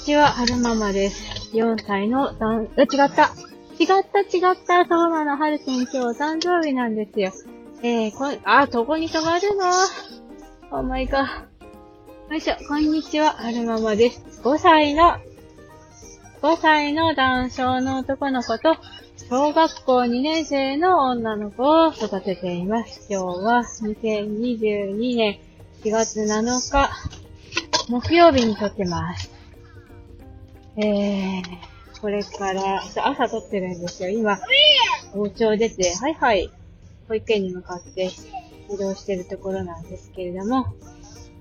ちは、はるままです。4歳の、あ、違った違った違ったそうなの、はるくん今日誕生日なんですよ。えー、こ、あ、どこに泊まるの？お前が。よいしょ、こんにちは、はるままです。5歳の、5歳の男性の男の子と、小学校2年生の女の子を育てています。今日は2022年4月7日、木曜日に撮ってます。えー、これから、朝撮ってるんですよ。今、お家を出て、はいはい、保育園に向かって移動してるところなんですけれども、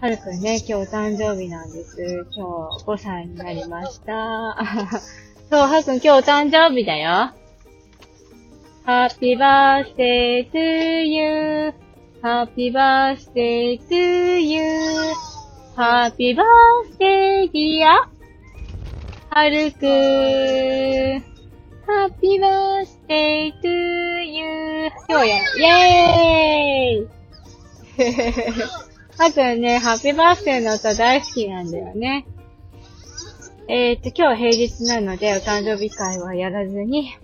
はるくんね、今日お誕生日なんです。今日5歳になりました。そう、はるくん今日お誕生日だよ。Happy birthday to you.Happy birthday to you.Happy birthday dear. はるくん。Happy birthday to you. 今日や、イェーイはるくんね、ハッピーバースデーの歌大好きなんだよね。えーっと、今日平日なので、お誕生日会はやらずに、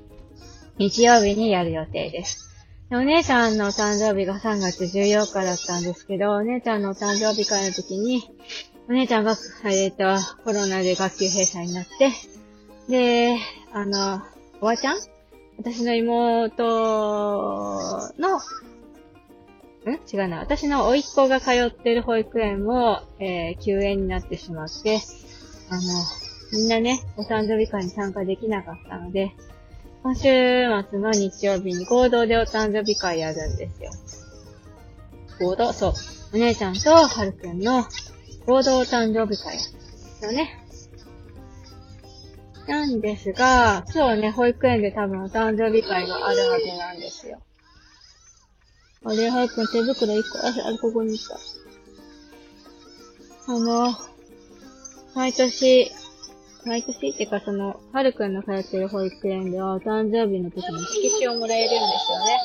日曜日にやる予定です。でお姉ちゃんのお誕生日が3月14日だったんですけど、お姉ちゃんのお誕生日会の時に、お姉ちゃんが、えっ、と、コロナで学級閉鎖になって、で、あの、おばちゃん？私の妹の、ん違うな。私の甥っ子が通ってる保育園も、えー休園になってしまって、あの、みんなね、お誕生日会に参加できなかったので、今週末の日曜日に合同でお誕生日会やるんですよ。合同？そう。お姉ちゃんとはるくんの合同誕生日会ですよね。なんですが、今日ね、保育園で多分お誕生日会があるはずなんですよ。あれ、はるく手袋1個、あ、あれ、ここに行った。あの、毎年、毎年ってかその、はるくんの通ってる保育園ではお誕生日の時に色紙をもらえるんですよね。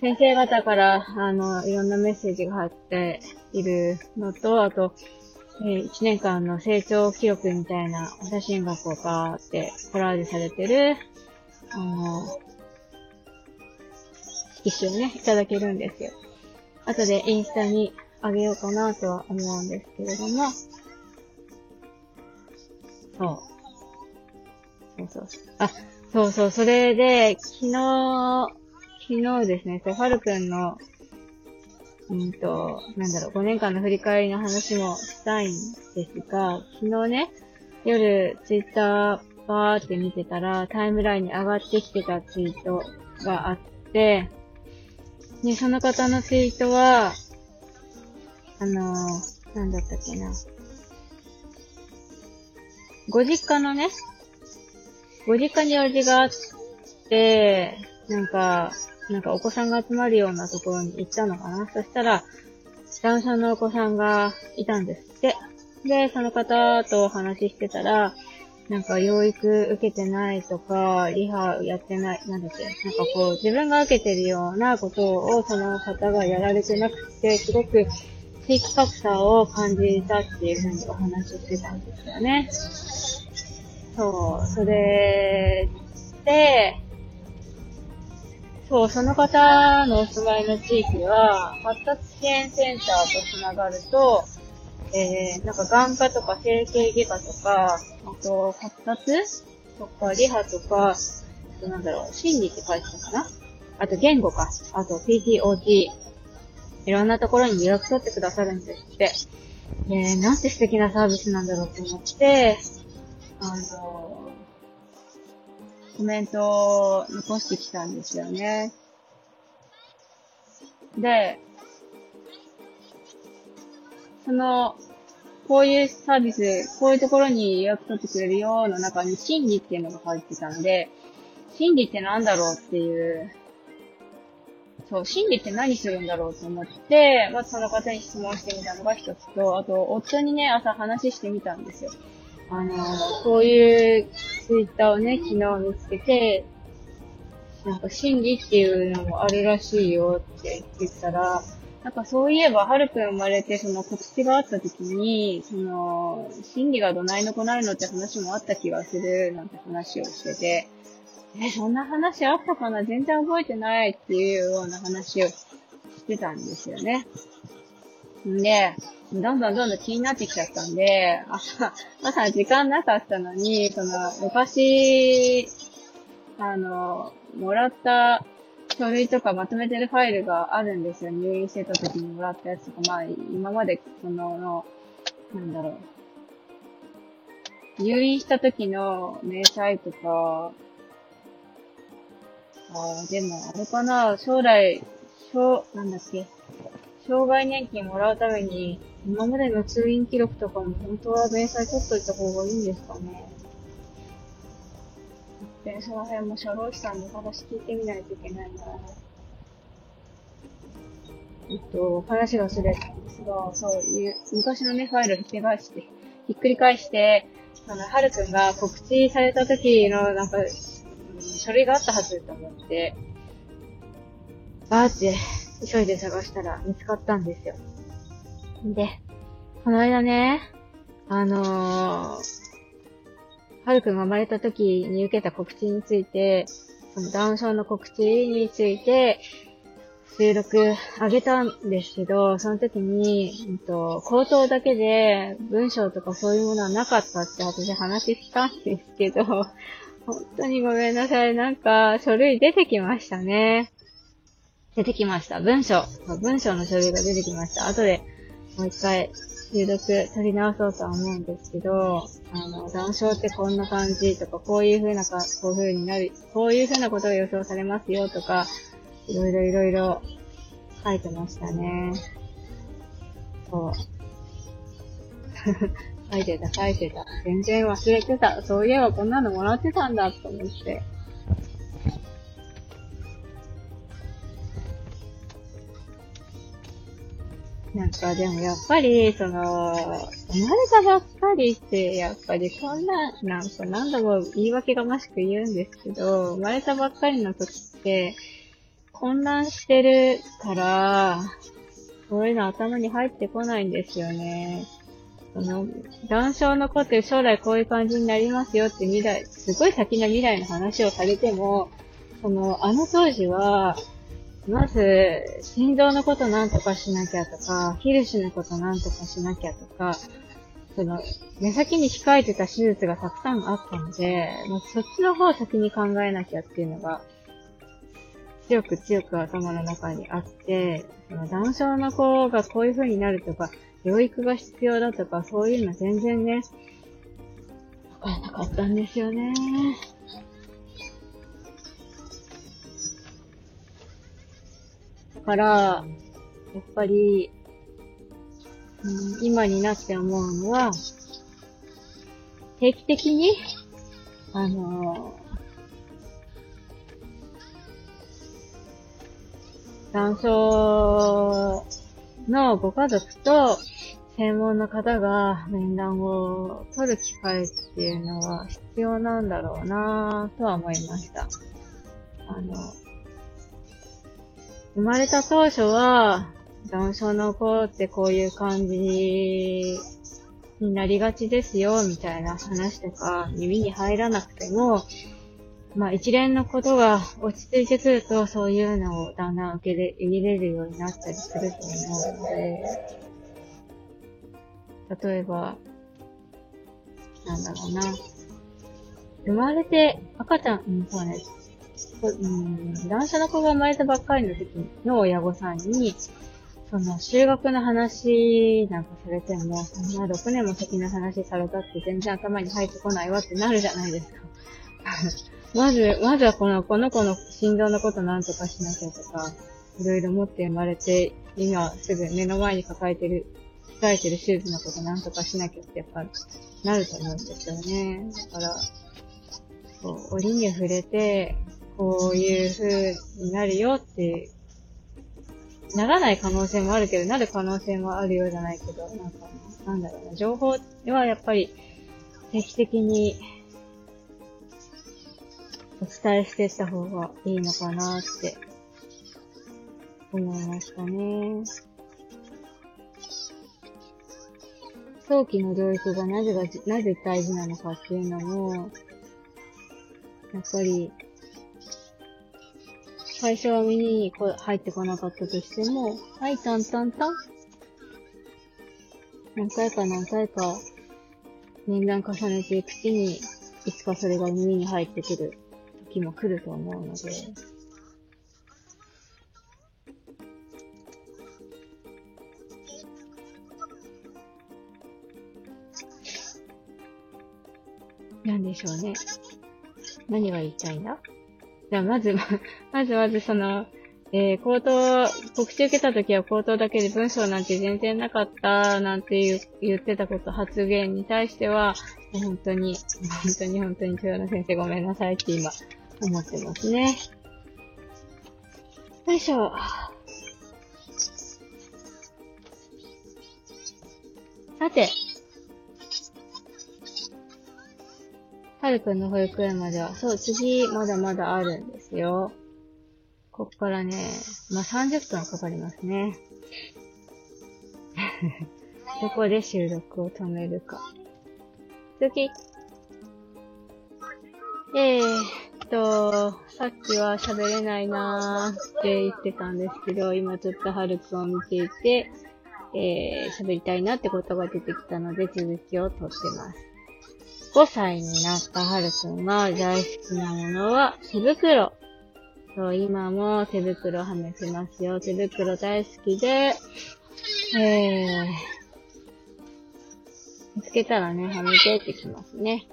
先生方から、あの、いろんなメッセージが入っているのと、あと、1年間の成長記録みたいなお写真がこうバーってコラージュされてる、あの、色紙をね、いただけるんですよ。後でインスタにあげようかなとは思うんですけれども、そう。そうそう。あ、そうそう、それで、昨日、昨日ですね、そう、はるくんの、うんと、なんだろう、5年間の振り返りの話もしたいんですが、昨日ね、夜、ツイッターバーって見てたら、タイムラインに上がってきてたツイートがあって、で、その方のツイートは、あのー、なんだったっけな。ご実家のね、ご実家に用事があって、なんか、なんかお子さんが集まるようなところに行ったのかなそしたら、ダウン症のお子さんがいたんですって。で、その方とお話ししてたら、なんか養育受けてないとか、リハやってない、なんだっけ、なんかこう、自分が受けてるようなことをその方がやられてなくて、すごく地域格差を感じたっていうふうにお話ししてたんですよね。そう、それで、そう、その方のお住まいの地域は、発達支援センターとつながると、えー、なんか眼科とか整形外科とか、あと発達とかリハとか、あとなんだろう、心理って書いてたかな？あと言語か。あと PTOT。いろんなところに予約取ってくださるんですって。えー、なんて素敵なサービスなんだろうと思って、あの、コメントを残してきたんですよね。で、その、こういうサービス、こういうところに予約取ってくれるよの中に心理っていうのが入ってたんで、心理ってなんだろうっていう、そう、心理って何するんだろうと思って、まずその方に質問してみたのが一つと、あと、夫にね、朝話してみたんですよ。あの、こういうツイッターをね、昨日見つけて、なんか心理っていうのもあるらしいよって言ったら、なんかそういえば、はるくん生まれて、その告知があった時に、その、心理がどないのこないのって話もあった気がする、なんて話をしてて、え、そんな話あったかな全然覚えてないっていうような話をしてたんですよね。んで、どんどんどんどん気になってきちゃったんで、朝、朝時間なかったのに、その、昔、あの、もらった書類とかまとめてるファイルがあるんですよ。入院してた時にもらったやつとか、まあ、今まで、その、なんだろう。入院した時の明細とか、ああでも、あれかな、将来、しょう、なんだっけ、障害年金もらうために、今までの通院記録とかも本当は明細取っといた方がいいんですかね。で、その辺も社労士さんに話聞いてみないといけないな。えっと、話がすれたんですが、そういう、昔のね、ファイルをひっくり返して、ひっくり返して、あの、はるくんが告知された時の、なんか、書類があったはずと思って、バーって急いで探したら見つかったんですよ。で、この間ね、あのー、はるくんが生まれた時に受けた告知について、そのダウン症の告知について、収録あげたんですけど、その時に、うんと、口頭だけで文章とかそういうものはなかったって私話したんですけど、本当にごめんなさい。なんか、書類出てきましたね。出てきました。文章。文章の書類が出てきました。後でもう一回収録取り直そうとは思うんですけど、あの、談笑ってこんな感じとか、こういう風なか、こういう風になる、こういう風なことが予想されますよとか、いろいろいろいろ書いてましたね。そう。書いてた、書いてた。全然忘れてた。そういえばこんなのもらってたんだと思って。なんかでもやっぱり、その、生まれたばっかりって、やっぱりこんな、なんか何度も言い訳がましく言うんですけど、生まれたばっかりの時って、混乱してるから、そういうの頭に入ってこないんですよね。その、男性の子って将来こういう感じになりますよって未来、すごい先の未来の話をされても、その、あの当時は、まず、心臓のことなんとかしなきゃとか、ヒルシのことなんとかしなきゃとか、その、目先に控えてた手術がたくさんあったので、もうそっちの方を先に考えなきゃっていうのが、強く強く頭の中にあって、その男性の子がこういう風になるとか、養育が必要だとか、そういうの全然ね、わからなかったんですよね。から、やっぱり、うん、今になって思うのは、定期的に、あの男性のご家族と専門の方が面談を取る機会っていうのは必要なんだろうなぁとは思いました。あの、生まれた当初は、男性の子ってこういう感じになりがちですよ、みたいな話とか耳に入らなくても、まあ一連のことが落ち着いてくると、そういうのをだんだん受け入れるようになったりすると思うので、例えば、なんだろうな。生まれて赤ちゃん、うん、そうね、うん、男性の子が生まれたばっかりの時の親御さんに、その、修学の話なんかされても、そんな6年も先の話されたって全然頭に入ってこないわってなるじゃないですか。まず、まずはこの、この子の心臓のことなんとかしなきゃとか、いろいろ持って生まれて、今すぐ目の前に抱えてる、控えてる手術のことなんとかしなきゃってやっぱなると思うんですよね。だから、こう、折に触れて、こういう風になるよって、ならない可能性もあるけど、なる可能性もあるようじゃないけど、なんか、なんだろうな、情報はやっぱり定期的にお伝えしてった方がいいのかなって思いましたね。早期の療育がなぜが、なぜ大事なのかっていうのも、やっぱり最初は耳に入ってこなかったとしても、はい、タンタンタン。何回か何回か、年段重ねていくうちに、いつかそれが耳に入ってくる時も来ると思うので、なんでしょうね。何が言いたいんだ？じゃあ、まず、まずまずその、えー、口頭、告知受けた時は口頭だけで文章なんて全然なかったなんて言言ってたこと、発言に対しては、本当に、本当に本当に豊野先生ごめんなさいって今思ってますね。よいしょ。さて、はるくんの保育園までは、そう、次、まだまだあるんですよ。こっからね、まあ、30分かかりますね。どこで収録を止めるか。次。えーっと、さっきは喋れないなーって言ってたんですけど、今ちょっとはるくんを見ていて、えー、喋りたいなってことが出てきたので続きを撮ってます。5歳になったはるくんが大好きなものは手袋。そう、今も手袋はめてますよ。手袋大好きで、えー、見つけたらね、はめてってきますね。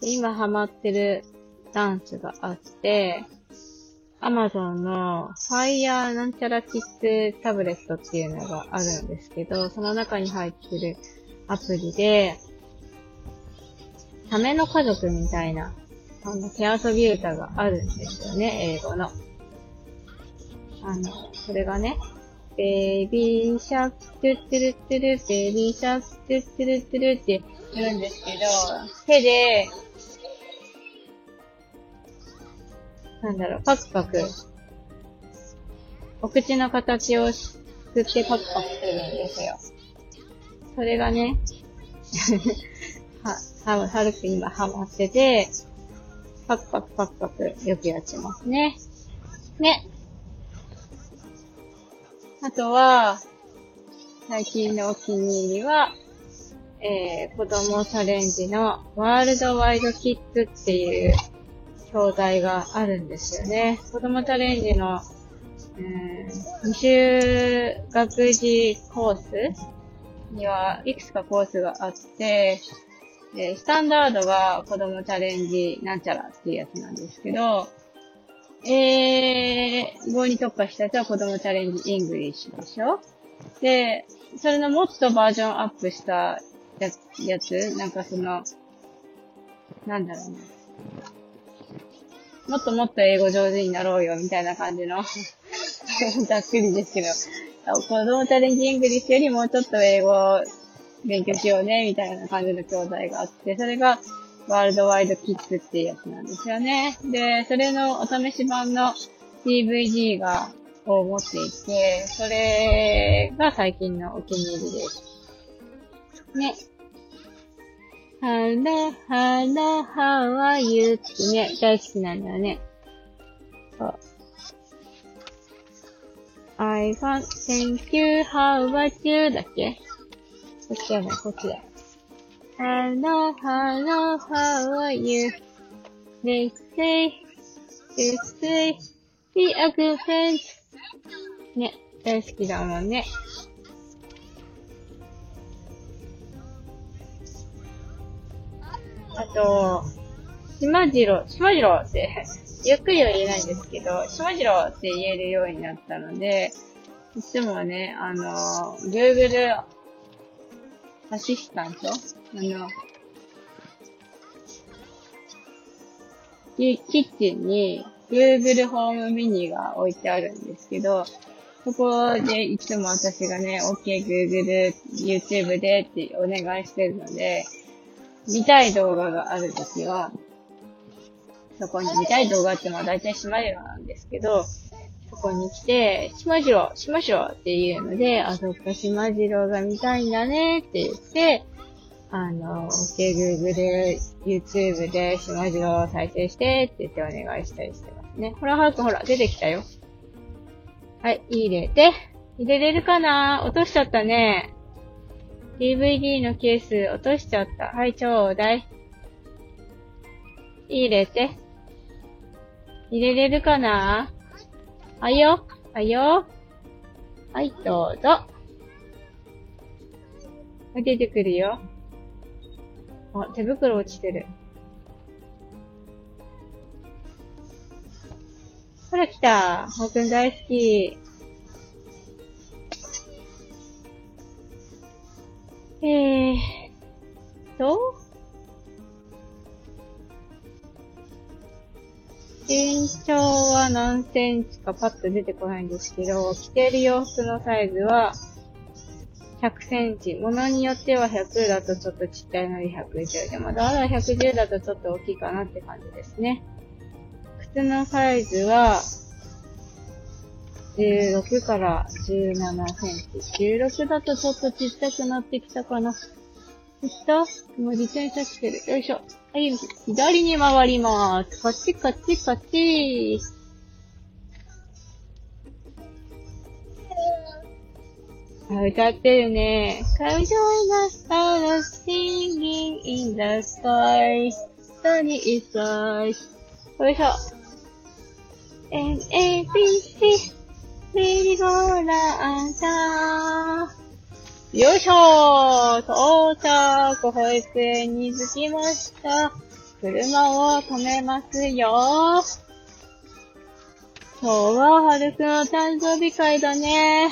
今ハマってるダンスがあって、アマゾンの Fire なんちゃらキッズタブレットっていうのがあるんですけど、その中に入ってるアプリで、サメの家族みたいな、あの、手遊び歌があるんですよね、英語の。あの、それがね、ベイビーシャック、トゥットゥルットゥル、ベイビーシャック、トゥットゥルットゥルって言うんですけど、手で、なんだろう、パクパク、お口の形を作ってパクパクするんですよ。それがね、は、は、はるく今ハマってて、パクパクパクパクよくやってますね。ね。あとは、最近のお気に入りは、えー、子供チャレンジのワールドワイドキッズっていう教材があるんですよね。子供チャレンジの、えー、未就学時コースにはいくつかコースがあって、で、スタンダードが子供チャレンジなんちゃらっていうやつなんですけど、英語に特化したやつは子供チャレンジイングリッシュでしょ？で、それのもっとバージョンアップしたややつなんかその、なんだろうね。もっともっと英語上手になろうよ、みたいな感じのざっくりですけど、子供チャレンジイングリッシュよりもちょっと英語勉強しようね、みたいな感じの教材があって、それがワールドワイドキッズっていうやつなんですよね。で、それのお試し版の DVD が、を持っていて、それが最近のお気に入りです。ね。Hello, hello, how are you? ってね、大好きなんだよね。そう。I want, thank you, how about you? だっけっちじゃない、こっちだ。Hello, hello, how are you? They say, they say, be a good friend. ね、大好きだもんね。あと、島次郎、島次郎って、ゆっくりは言えないんですけど、島次郎って言えるようになったので、いつもね、あの、Google アシスタントあの、キッチンに Google ホームミニが置いてあるんですけど、そこでいつも私がね、OK Google YouTube でってお願いしてるので、見たい動画があるときは、そこに見たい動画ってまあ大体島色なんですけど、ここに来て、しまじろう、しましょうっていうので、あ、そっか、しまじろうが見たいんだねって言って、あの、OK、Google で、YouTube でしまじろうを再生してって言ってお願いしたりしてますね。ほら、はるくほら、出てきたよ。はい、入れて、入れれるかな？落としちゃったね。DVD のケース落としちゃった。はい、ちょうだい。入れて。入れれるかな？はいよ。はいよ。はい、どうぞ。出てくるよ。あ、手袋落ちてる。ほら来た。ほうくん大好き。えーと、身長は何センチかパッと出てこないんですけど、着てる洋服のサイズは100センチ。物によっては100だとちょっとちっちゃいのに110でも、だから110だとちょっと大きいかなって感じですね。靴のサイズは16から17センチ。16だとちょっとちっちゃくなってきたかな。いったもう自転車来てる。よいしょ。はい、左に回ります。こっちこっちこっち。あ、歌ってるね。Come join the stars singing in the sky. Sunny is rise. よいしょ。N, A, B, C. メリーゴーランダー。よいしょー到着保育園に着きました。車を止めますよ今日ははるくんの誕生日会だね。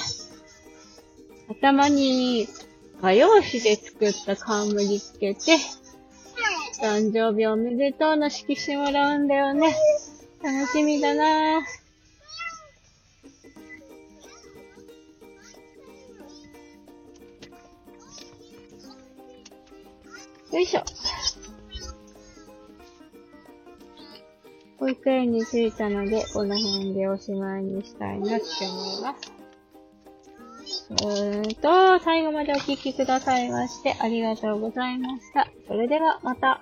頭に画用紙で作った冠つけて、誕生日おめでとうの色紙もらうんだよね。楽しみだなよいしょ。保育園に着いたので、この辺でおしまいにしたいなって思います。うーんと、最後までお聴きくださいましてありがとうございました。それではまた。